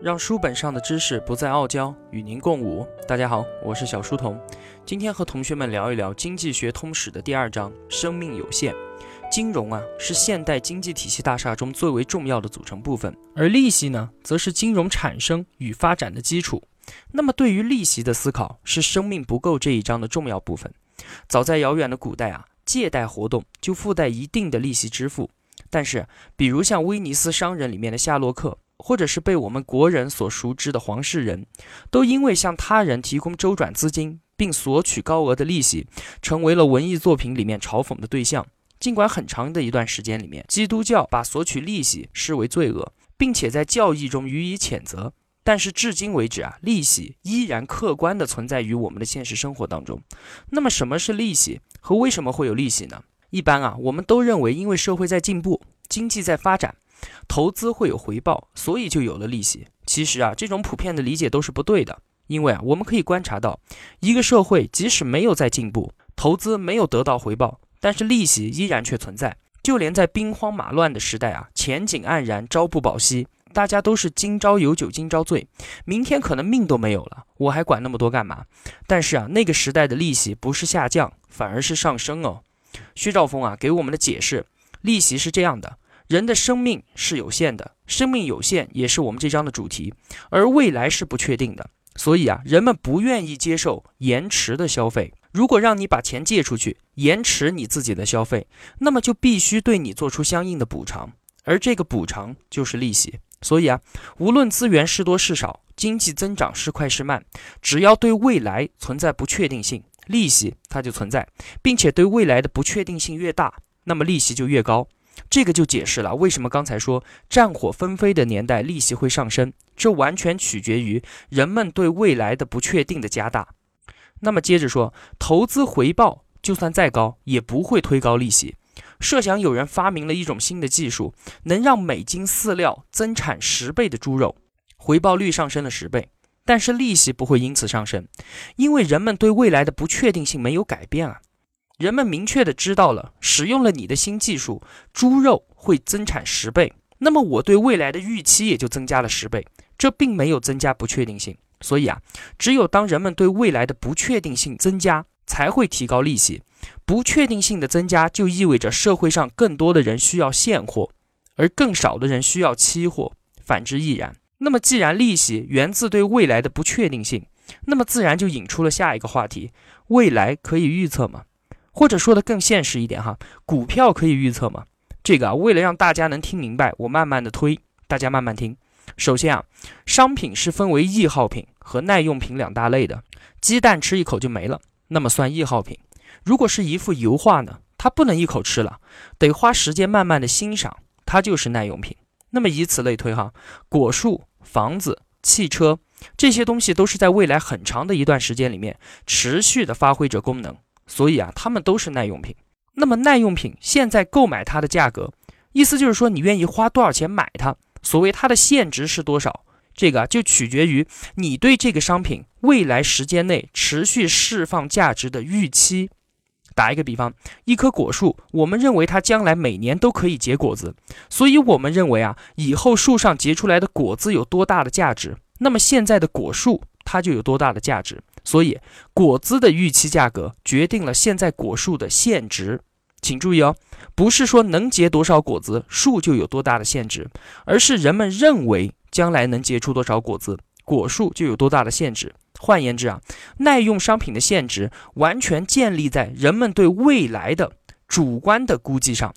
让书本上的知识不再傲娇，与您共舞。大家好，我是小书童。今天和同学们聊一聊《经济学通史》的第二章“生命有限”。金融啊，是现代经济体系大厦中最为重要的组成部分，而利息呢，则是金融产生与发展的基础。那么，对于利息的思考，是生命不够这一章的重要部分。早在遥远的古代啊，借贷活动就附带一定的利息支付。但是，比如像威尼斯商人里面的夏洛克，或者是被我们国人所熟知的黄世仁，都因为向他人提供周转资金并索取高额的利息，成为了文艺作品里面嘲讽的对象。尽管很长的一段时间里面，基督教把索取利息视为罪恶，并且在教义中予以谴责，但是至今为止啊，利息依然客观地存在于我们的现实生活当中。那么，什么是利息和为什么会有利息呢？一般啊，我们都认为，因为社会在进步，经济在发展，投资会有回报，所以就有了利息。其实啊，这种普遍的理解都是不对的。因为啊，我们可以观察到，一个社会即使没有在进步，投资没有得到回报，但是利息依然却存在。就连在兵荒马乱的时代啊，前景黯然，朝不保夕，大家都是今朝有酒今朝醉，明天可能命都没有了，我还管那么多干嘛？但是啊，那个时代的利息不是下降，反而是上升哦。薛兆丰啊，给我们的解释，利息是这样的：人的生命是有限的，生命有限也是我们这章的主题，而未来是不确定的，所以啊，人们不愿意接受延迟的消费。如果让你把钱借出去，延迟你自己的消费，那么就必须对你做出相应的补偿，而这个补偿就是利息。所以啊，无论资源是多是少，经济增长是快是慢，只要对未来存在不确定性。利息它就存在，并且对未来的不确定性越大，那么利息就越高。这个就解释了为什么刚才说战火纷飞的年代利息会上升，这完全取决于人们对未来的不确定的加大。那么接着说，投资回报就算再高，也不会推高利息。设想有人发明了一种新的技术，能让每斤饲料增产十倍的猪肉，回报率上升了十倍。但是利息不会因此上升，因为人们对未来的不确定性没有改变啊。人们明确的知道了，使用了你的新技术，猪肉会增产十倍，那么我对未来的预期也就增加了十倍，这并没有增加不确定性。所以啊，只有当人们对未来的不确定性增加，才会提高利息。不确定性的增加就意味着社会上更多的人需要现货，而更少的人需要期货，反之亦然。那么，既然利息源自对未来的不确定性，那么自然就引出了下一个话题：未来可以预测吗？或者说的更现实一点哈，股票可以预测吗？这个啊，为了让大家能听明白，我慢慢的推，大家慢慢听。首先啊，商品是分为易耗品和耐用品两大类的。鸡蛋吃一口就没了，那么算易耗品；如果是一幅油画呢，它不能一口吃了，得花时间慢慢的欣赏，它就是耐用品。那么以此类推哈，果树。房子、汽车这些东西都是在未来很长的一段时间里面持续的发挥着功能，所以啊，它们都是耐用品。那么耐用品现在购买它的价格，意思就是说你愿意花多少钱买它？所谓它的现值是多少？这个就取决于你对这个商品未来时间内持续释放价值的预期。打一个比方，一棵果树，我们认为它将来每年都可以结果子，所以我们认为啊，以后树上结出来的果子有多大的价值，那么现在的果树它就有多大的价值。所以果子的预期价格决定了现在果树的现值。请注意哦，不是说能结多少果子，树就有多大的现值，而是人们认为将来能结出多少果子，果树就有多大的限制。换言之啊，耐用商品的现值完全建立在人们对未来的主观的估计上，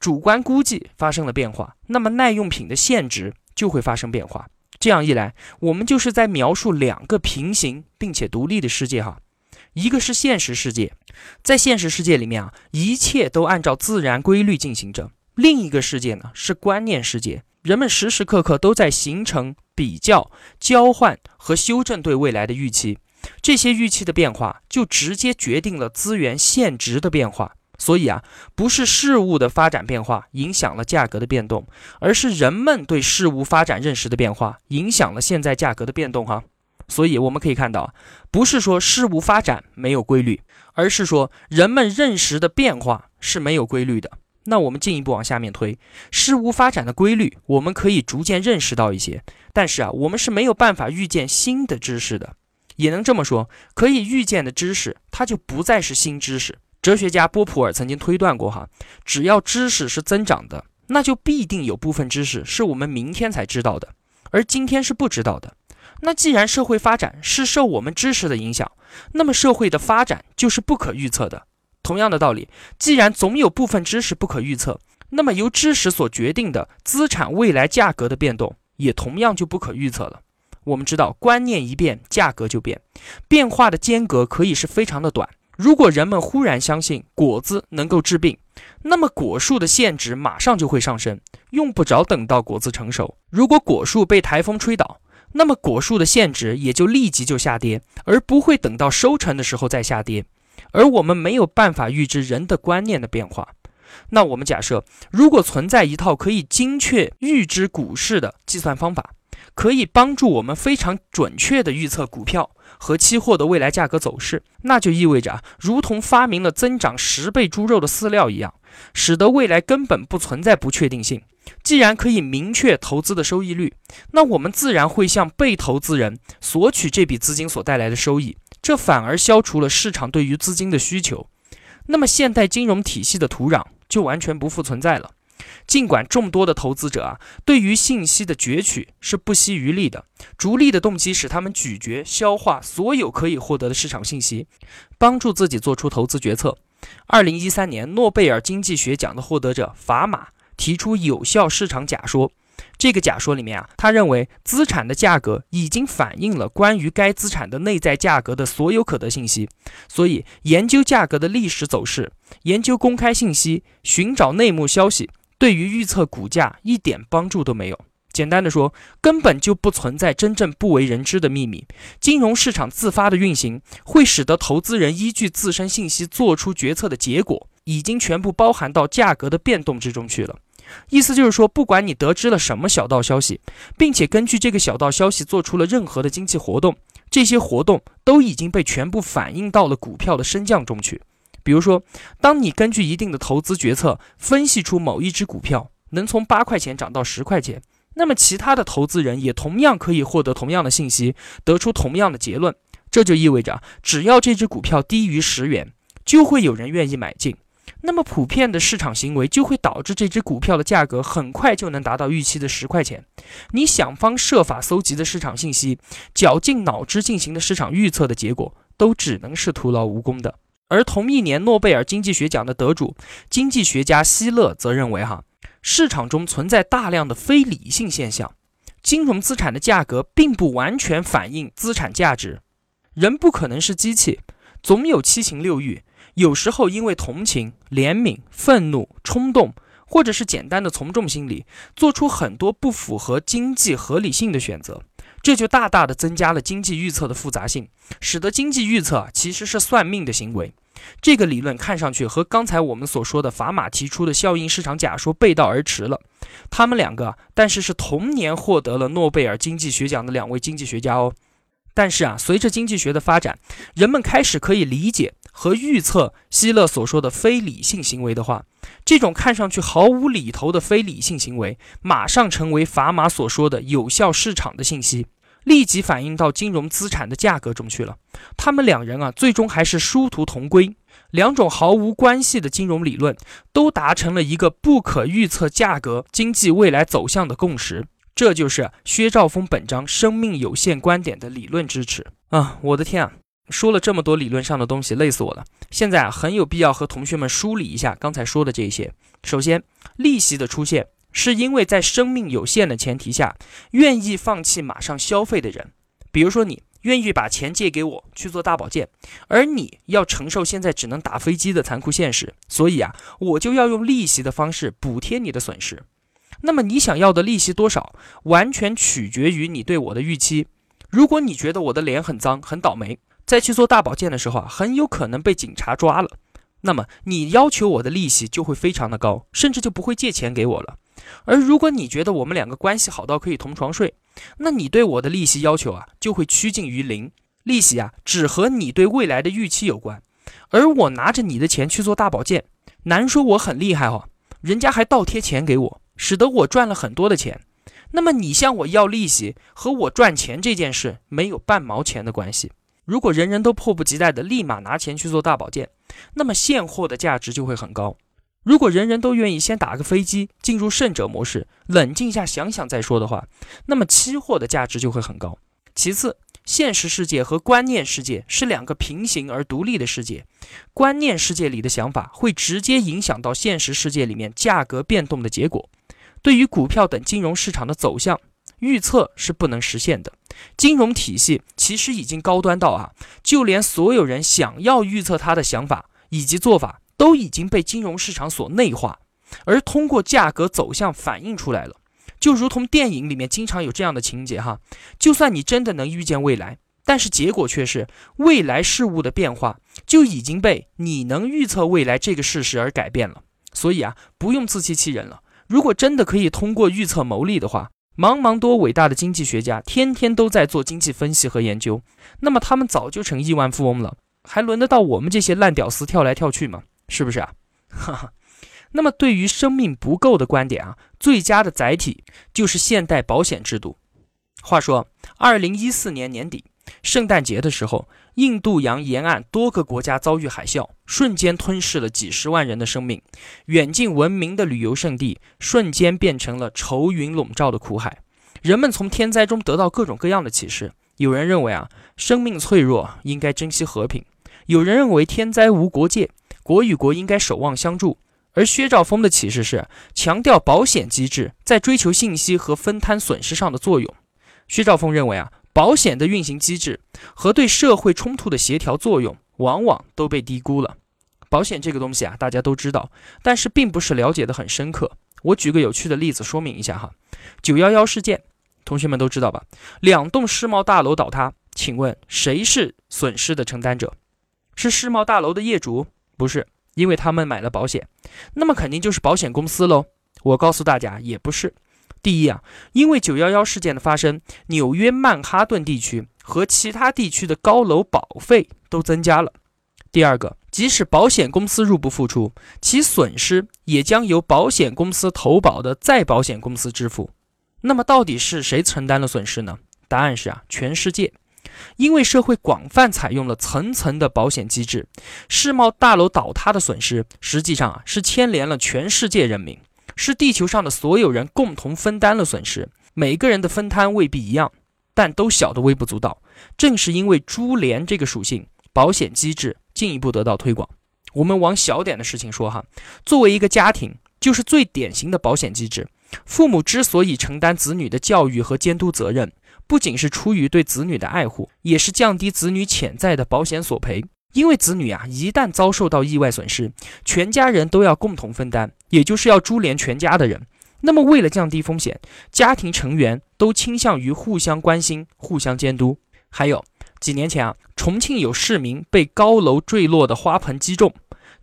主观估计发生了变化，那么耐用品的现值就会发生变化。这样一来，我们就是在描述两个平行并且独立的世界哈，一个是现实世界，在现实世界里面啊，一切都按照自然规律进行着；另一个世界呢是观念世界。人们时时刻刻都在形成、比较、交换和修正对未来的预期，这些预期的变化就直接决定了资源现值的变化。所以啊，不是事物的发展变化影响了价格的变动，而是人们对事物发展认识的变化影响了现在价格的变动。哈，所以我们可以看到，不是说事物发展没有规律，而是说人们认识的变化是没有规律的。那我们进一步往下面推，事物发展的规律，我们可以逐渐认识到一些。但是啊，我们是没有办法预见新的知识的。也能这么说，可以预见的知识，它就不再是新知识。哲学家波普尔曾经推断过，哈，只要知识是增长的，那就必定有部分知识是我们明天才知道的，而今天是不知道的。那既然社会发展是受我们知识的影响，那么社会的发展就是不可预测的。同样的道理，既然总有部分知识不可预测，那么由知识所决定的资产未来价格的变动，也同样就不可预测了。我们知道，观念一变，价格就变，变化的间隔可以是非常的短。如果人们忽然相信果子能够治病，那么果树的现值马上就会上升，用不着等到果子成熟。如果果树被台风吹倒，那么果树的现值也就立即就下跌，而不会等到收成的时候再下跌。而我们没有办法预知人的观念的变化。那我们假设，如果存在一套可以精确预知股市的计算方法，可以帮助我们非常准确地预测股票。和期货的未来价格走势，那就意味着，如同发明了增长十倍猪肉的饲料一样，使得未来根本不存在不确定性。既然可以明确投资的收益率，那我们自然会向被投资人索取这笔资金所带来的收益，这反而消除了市场对于资金的需求。那么现代金融体系的土壤就完全不复存在了。尽管众多的投资者啊，对于信息的攫取是不惜余力的，逐利的动机使他们咀嚼、消化所有可以获得的市场信息，帮助自己做出投资决策。二零一三年诺贝尔经济学奖的获得者法马提出有效市场假说。这个假说里面啊，他认为资产的价格已经反映了关于该资产的内在价格的所有可得信息，所以研究价格的历史走势、研究公开信息、寻找内幕消息。对于预测股价一点帮助都没有。简单的说，根本就不存在真正不为人知的秘密。金融市场自发的运行，会使得投资人依据自身信息做出决策的结果，已经全部包含到价格的变动之中去了。意思就是说，不管你得知了什么小道消息，并且根据这个小道消息做出了任何的经济活动，这些活动都已经被全部反映到了股票的升降中去。比如说，当你根据一定的投资决策分析出某一只股票能从八块钱涨到十块钱，那么其他的投资人也同样可以获得同样的信息，得出同样的结论。这就意味着，只要这只股票低于十元，就会有人愿意买进。那么普遍的市场行为就会导致这只股票的价格很快就能达到预期的十块钱。你想方设法搜集的市场信息，绞尽脑汁进行的市场预测的结果，都只能是徒劳无功的。而同一年诺贝尔经济学奖的得主经济学家希勒则认为，哈，市场中存在大量的非理性现象，金融资产的价格并不完全反映资产价值。人不可能是机器，总有七情六欲，有时候因为同情、怜悯、愤怒、冲动，或者是简单的从众心理，做出很多不符合经济合理性的选择。这就大大的增加了经济预测的复杂性，使得经济预测其实是算命的行为。这个理论看上去和刚才我们所说的法马提出的效应市场假说背道而驰了。他们两个，但是是同年获得了诺贝尔经济学奖的两位经济学家哦。但是啊，随着经济学的发展，人们开始可以理解和预测希勒所说的非理性行为的话，这种看上去毫无理头的非理性行为，马上成为法马所说的有效市场的信息。立即反映到金融资产的价格中去了。他们两人啊，最终还是殊途同归。两种毫无关系的金融理论都达成了一个不可预测价格经济未来走向的共识。这就是薛兆丰本章生命有限观点的理论支持啊！我的天啊，说了这么多理论上的东西，累死我了。现在啊，很有必要和同学们梳理一下刚才说的这些。首先，利息的出现。是因为在生命有限的前提下，愿意放弃马上消费的人，比如说你愿意把钱借给我去做大保健，而你要承受现在只能打飞机的残酷现实，所以啊，我就要用利息的方式补贴你的损失。那么你想要的利息多少，完全取决于你对我的预期。如果你觉得我的脸很脏、很倒霉，在去做大保健的时候啊，很有可能被警察抓了，那么你要求我的利息就会非常的高，甚至就不会借钱给我了。而如果你觉得我们两个关系好到可以同床睡，那你对我的利息要求啊就会趋近于零。利息啊只和你对未来的预期有关。而我拿着你的钱去做大保健，难说我很厉害哦。人家还倒贴钱给我，使得我赚了很多的钱。那么你向我要利息和我赚钱这件事没有半毛钱的关系。如果人人都迫不及待的立马拿钱去做大保健，那么现货的价值就会很高。如果人人都愿意先打个飞机进入胜者模式，冷静下想想再说的话，那么期货的价值就会很高。其次，现实世界和观念世界是两个平行而独立的世界，观念世界里的想法会直接影响到现实世界里面价格变动的结果。对于股票等金融市场的走向预测是不能实现的。金融体系其实已经高端到啊，就连所有人想要预测它的想法以及做法。都已经被金融市场所内化，而通过价格走向反映出来了。就如同电影里面经常有这样的情节哈，就算你真的能预见未来，但是结果却是未来事物的变化就已经被你能预测未来这个事实而改变了。所以啊，不用自欺欺人了。如果真的可以通过预测牟利的话，茫茫多伟大的经济学家天天都在做经济分析和研究，那么他们早就成亿万富翁了，还轮得到我们这些烂屌丝跳来跳去吗？是不是啊？哈哈。那么对于生命不够的观点啊，最佳的载体就是现代保险制度。话说，二零一四年年底，圣诞节的时候，印度洋沿岸多个国家遭遇海啸，瞬间吞噬了几十万人的生命，远近闻名的旅游胜地瞬间变成了愁云笼罩的苦海。人们从天灾中得到各种各样的启示。有人认为啊，生命脆弱，应该珍惜和平；有人认为天灾无国界。国与国应该守望相助，而薛兆丰的启示是强调保险机制在追求信息和分摊损失上的作用。薛兆丰认为啊，保险的运行机制和对社会冲突的协调作用往往都被低估了。保险这个东西啊，大家都知道，但是并不是了解的很深刻。我举个有趣的例子说明一下哈，九幺幺事件，同学们都知道吧？两栋世贸大楼倒塌，请问谁是损失的承担者？是世贸大楼的业主？不是，因为他们买了保险，那么肯定就是保险公司喽。我告诉大家，也不是。第一啊，因为九幺幺事件的发生，纽约曼哈顿地区和其他地区的高楼保费都增加了。第二个，即使保险公司入不敷出，其损失也将由保险公司投保的再保险公司支付。那么到底是谁承担了损失呢？答案是啊，全世界。因为社会广泛采用了层层的保险机制，世贸大楼倒塌的损失实际上啊是牵连了全世界人民，是地球上的所有人共同分担了损失。每个人的分摊未必一样，但都小得微不足道。正是因为株连这个属性，保险机制进一步得到推广。我们往小点的事情说哈，作为一个家庭，就是最典型的保险机制。父母之所以承担子女的教育和监督责任。不仅是出于对子女的爱护，也是降低子女潜在的保险索赔。因为子女啊，一旦遭受到意外损失，全家人都要共同分担，也就是要株连全家的人。那么，为了降低风险，家庭成员都倾向于互相关心、互相监督。还有几年前啊，重庆有市民被高楼坠落的花盆击中，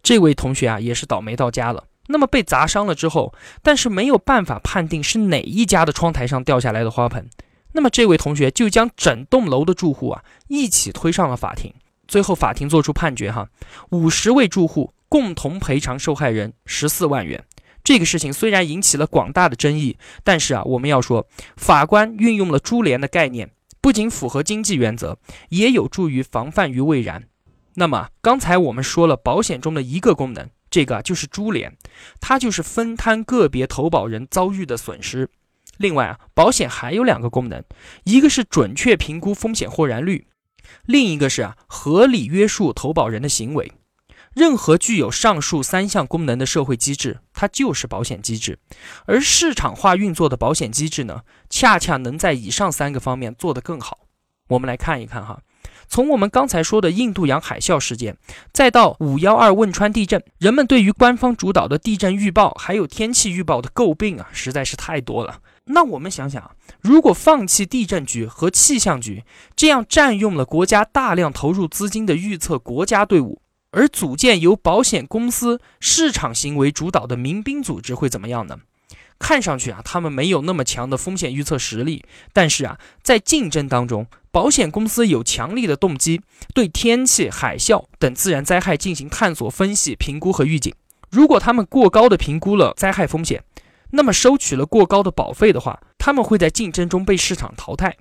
这位同学啊，也是倒霉到家了。那么被砸伤了之后，但是没有办法判定是哪一家的窗台上掉下来的花盆。那么这位同学就将整栋楼的住户啊一起推上了法庭，最后法庭作出判决哈，五十位住户共同赔偿受害人十四万元。这个事情虽然引起了广大的争议，但是啊，我们要说，法官运用了株连的概念，不仅符合经济原则，也有助于防范于未然。那么刚才我们说了保险中的一个功能，这个就是株连，它就是分摊个别投保人遭遇的损失。另外啊，保险还有两个功能，一个是准确评估风险豁然率，另一个是啊合理约束投保人的行为。任何具有上述三项功能的社会机制，它就是保险机制。而市场化运作的保险机制呢，恰恰能在以上三个方面做得更好。我们来看一看哈。从我们刚才说的印度洋海啸事件，再到五幺二汶川地震，人们对于官方主导的地震预报还有天气预报的诟病啊，实在是太多了。那我们想想，如果放弃地震局和气象局这样占用了国家大量投入资金的预测国家队伍，而组建由保险公司市场行为主导的民兵组织会怎么样呢？看上去啊，他们没有那么强的风险预测实力，但是啊，在竞争当中，保险公司有强力的动机对天气、海啸等自然灾害进行探索、分析、评估和预警。如果他们过高的评估了灾害风险，那么收取了过高的保费的话，他们会在竞争中被市场淘汰。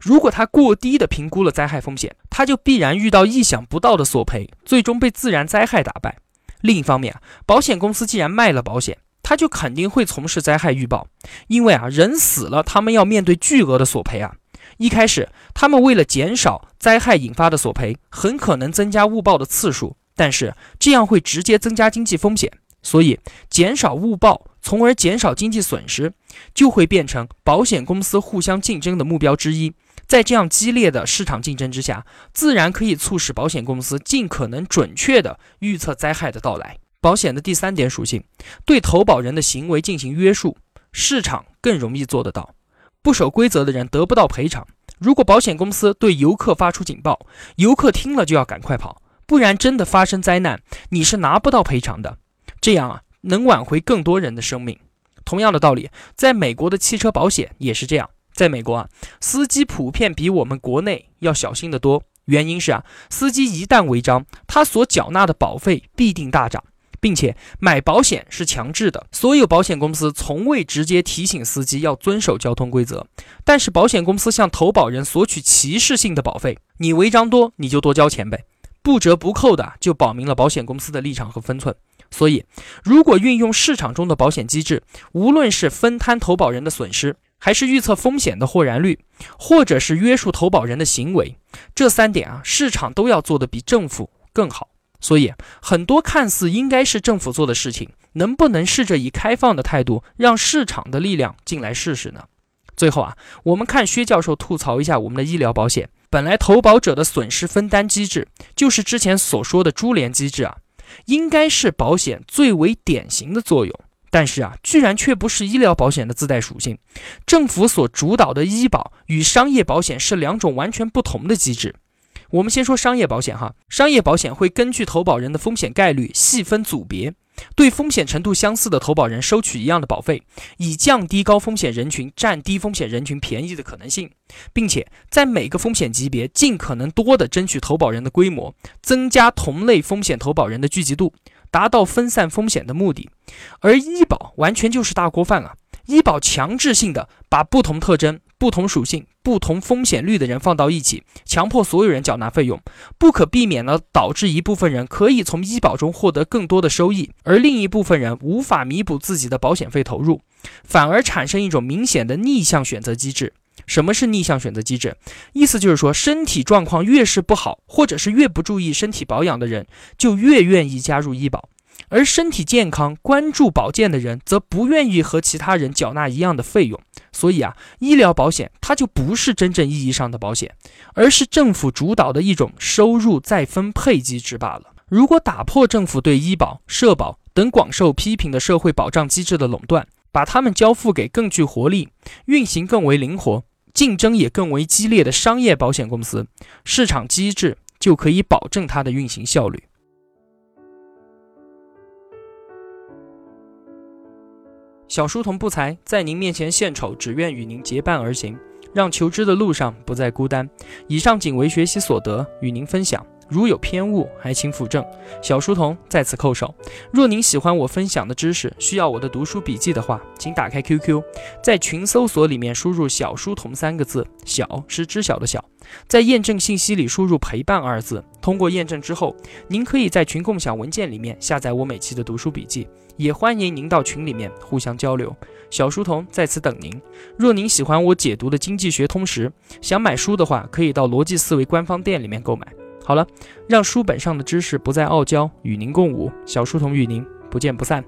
如果他过低的评估了灾害风险，他就必然遇到意想不到的索赔，最终被自然灾害打败。另一方面，保险公司既然卖了保险，他就肯定会从事灾害预报，因为啊，人死了，他们要面对巨额的索赔啊。一开始，他们为了减少灾害引发的索赔，很可能增加误报的次数，但是这样会直接增加经济风险，所以减少误报，从而减少经济损失，就会变成保险公司互相竞争的目标之一。在这样激烈的市场竞争之下，自然可以促使保险公司尽可能准确地预测灾害的到来。保险的第三点属性，对投保人的行为进行约束，市场更容易做得到。不守规则的人得不到赔偿。如果保险公司对游客发出警报，游客听了就要赶快跑，不然真的发生灾难，你是拿不到赔偿的。这样啊，能挽回更多人的生命。同样的道理，在美国的汽车保险也是这样。在美国啊，司机普遍比我们国内要小心得多。原因是啊，司机一旦违章，他所缴纳的保费必定大涨，并且买保险是强制的。所有保险公司从未直接提醒司机要遵守交通规则，但是保险公司向投保人索取歧视性的保费，你违章多你就多交钱呗，不折不扣的就保明了保险公司的立场和分寸。所以，如果运用市场中的保险机制，无论是分摊投保人的损失，还是预测风险的豁然率，或者是约束投保人的行为，这三点啊，市场都要做得比政府更好。所以，很多看似应该是政府做的事情，能不能试着以开放的态度，让市场的力量进来试试呢？最后啊，我们看薛教授吐槽一下我们的医疗保险。本来投保者的损失分担机制，就是之前所说的株连机制啊，应该是保险最为典型的作用。但是啊，居然却不是医疗保险的自带属性。政府所主导的医保与商业保险是两种完全不同的机制。我们先说商业保险哈，商业保险会根据投保人的风险概率细分组别，对风险程度相似的投保人收取一样的保费，以降低高风险人群占低风险人群便宜的可能性，并且在每个风险级别尽可能多的争取投保人的规模，增加同类风险投保人的聚集度。达到分散风险的目的，而医保完全就是大锅饭啊！医保强制性的把不同特征、不同属性、不同风险率的人放到一起，强迫所有人缴纳费用，不可避免的导致一部分人可以从医保中获得更多的收益，而另一部分人无法弥补自己的保险费投入，反而产生一种明显的逆向选择机制。什么是逆向选择机制？意思就是说，身体状况越是不好，或者是越不注意身体保养的人，就越愿意加入医保；而身体健康、关注保健的人，则不愿意和其他人缴纳一样的费用。所以啊，医疗保险它就不是真正意义上的保险，而是政府主导的一种收入再分配机制罢了。如果打破政府对医保、社保等广受批评的社会保障机制的垄断，把它们交付给更具活力、运行更为灵活。竞争也更为激烈的商业保险公司，市场机制就可以保证它的运行效率。小书童不才，在您面前献丑，只愿与您结伴而行，让求知的路上不再孤单。以上仅为学习所得，与您分享。如有偏误，还请斧正。小书童在此叩首。若您喜欢我分享的知识，需要我的读书笔记的话，请打开 QQ，在群搜索里面输入“小书童”三个字，小是知晓的小，在验证信息里输入“陪伴”二字。通过验证之后，您可以在群共享文件里面下载我每期的读书笔记，也欢迎您到群里面互相交流。小书童在此等您。若您喜欢我解读的经济学通识，想买书的话，可以到逻辑思维官方店里面购买。好了，让书本上的知识不再傲娇，与您共舞。小书童与您不见不散。